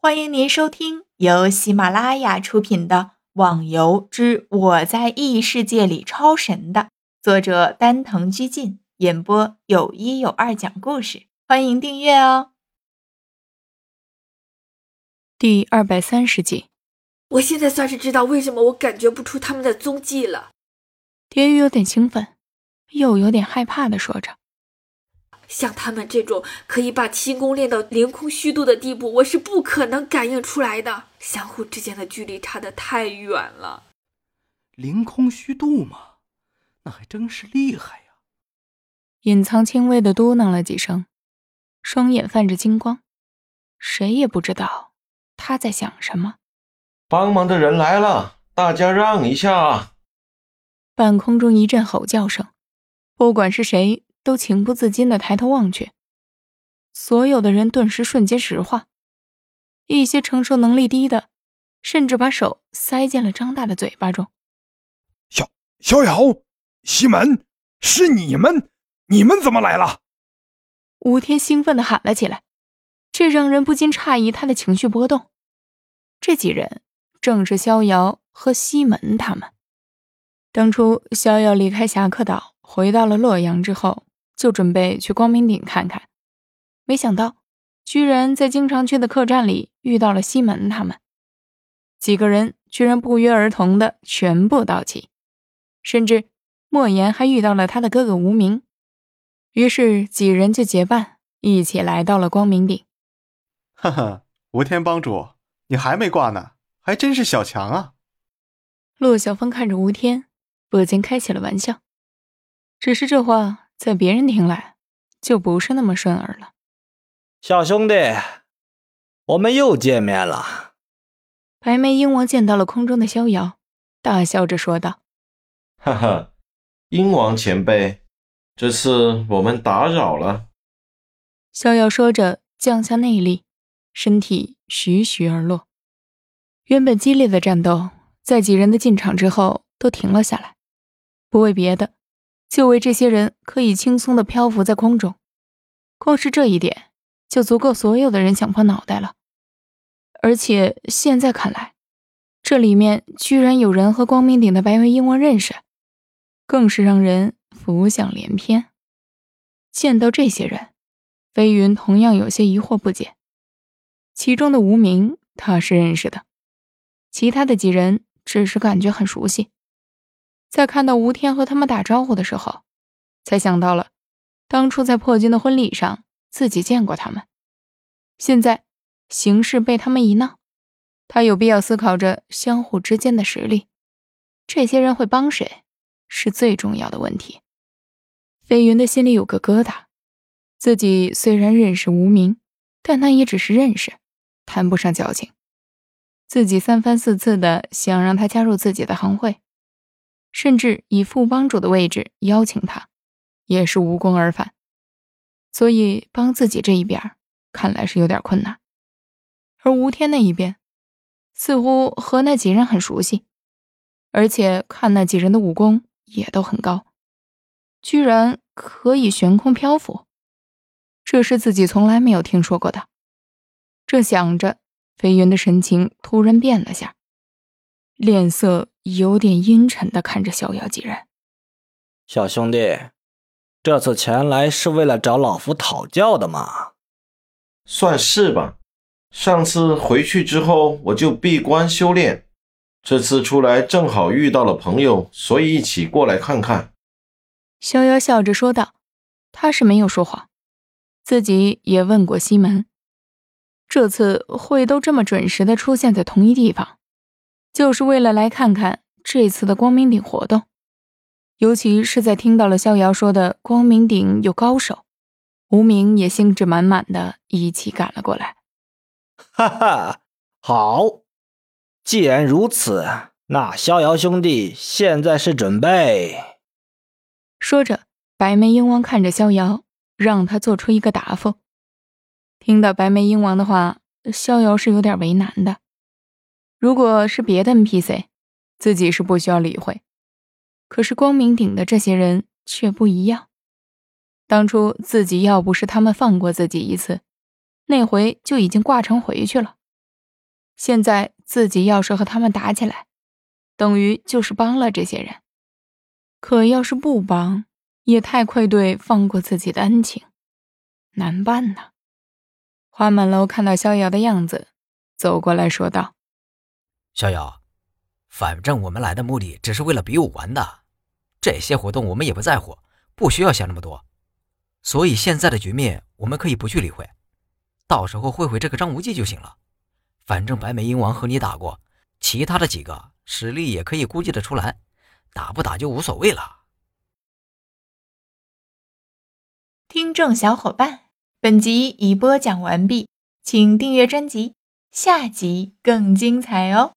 欢迎您收听由喜马拉雅出品的《网游之我在异世界里超神》的作者丹藤居进演播，有一有二讲故事。欢迎订阅哦。第二百三十集，我现在算是知道为什么我感觉不出他们的踪迹了。蝶鱼有点兴奋，又有点害怕的说着。像他们这种可以把气功练到凌空虚度的地步，我是不可能感应出来的。相互之间的距离差得太远了。凌空虚度吗？那还真是厉害呀！隐藏轻微的嘟囔了几声，双眼泛着金光，谁也不知道他在想什么。帮忙的人来了，大家让一下！半空中一阵吼叫声，不管是谁。都情不自禁的抬头望去，所有的人顿时瞬间石化，一些承受能力低的，甚至把手塞进了张大的嘴巴中。逍逍遥、西门，是你们？你们怎么来了？吴天兴奋的喊了起来，这让人不禁诧异他的情绪波动。这几人正是逍遥和西门他们。当初逍遥离开侠客岛，回到了洛阳之后。就准备去光明顶看看，没想到居然在经常去的客栈里遇到了西门他们几个人，居然不约而同的全部到齐，甚至莫言还遇到了他的哥哥无名，于是几人就结伴一起来到了光明顶。哈哈，吴天帮主，你还没挂呢，还真是小强啊！陆小峰看着吴天，不禁开起了玩笑，只是这话。在别人听来，就不是那么顺耳了。小兄弟，我们又见面了。白眉鹰王见到了空中的逍遥，大笑着说道：“哈哈，鹰王前辈，这次我们打扰了。”逍遥说着，降下内力，身体徐徐而落。原本激烈的战斗，在几人的进场之后都停了下来，不为别的。就为这些人可以轻松的漂浮在空中，光是这一点就足够所有的人想破脑袋了。而且现在看来，这里面居然有人和光明顶的白眉鹰王认识，更是让人浮想联翩。见到这些人，飞云同样有些疑惑不解。其中的无名他是认识的，其他的几人只是感觉很熟悉。在看到吴天和他们打招呼的时候，才想到了当初在破军的婚礼上自己见过他们。现在形势被他们一闹，他有必要思考着相互之间的实力。这些人会帮谁，是最重要的问题。飞云的心里有个疙瘩，自己虽然认识无名，但那也只是认识，谈不上交情。自己三番四次的想让他加入自己的行会。甚至以副帮主的位置邀请他，也是无功而返。所以帮自己这一边，看来是有点困难。而吴天那一边，似乎和那几人很熟悉，而且看那几人的武功也都很高，居然可以悬空漂浮，这是自己从来没有听说过的。正想着，飞云的神情突然变了下，脸色。有点阴沉的看着逍遥几人，小兄弟，这次前来是为了找老夫讨教的吗？算是吧。上次回去之后，我就闭关修炼。这次出来正好遇到了朋友，所以一起过来看看。逍遥笑着说道：“他是没有说谎，自己也问过西门，这次会都这么准时的出现在同一地方。”就是为了来看看这次的光明顶活动，尤其是在听到了逍遥说的光明顶有高手，无名也兴致满满的一起赶了过来。哈哈，好，既然如此，那逍遥兄弟现在是准备？说着，白眉鹰王看着逍遥，让他做出一个答复。听到白眉鹰王的话，逍遥是有点为难的。如果是别的 NPC，自己是不需要理会。可是光明顶的这些人却不一样。当初自己要不是他们放过自己一次，那回就已经挂成回去了。现在自己要是和他们打起来，等于就是帮了这些人。可要是不帮，也太愧对放过自己的恩情，难办呐。花满楼看到逍遥的样子，走过来说道：“逍遥，反正我们来的目的只是为了比武玩的，这些活动我们也不在乎，不需要想那么多。所以现在的局面我们可以不去理会，到时候会会这个张无忌就行了。反正白眉鹰王和你打过，其他的几个实力也可以估计得出来。”打不打就无所谓了。听众小伙伴，本集已播讲完毕，请订阅专辑，下集更精彩哦。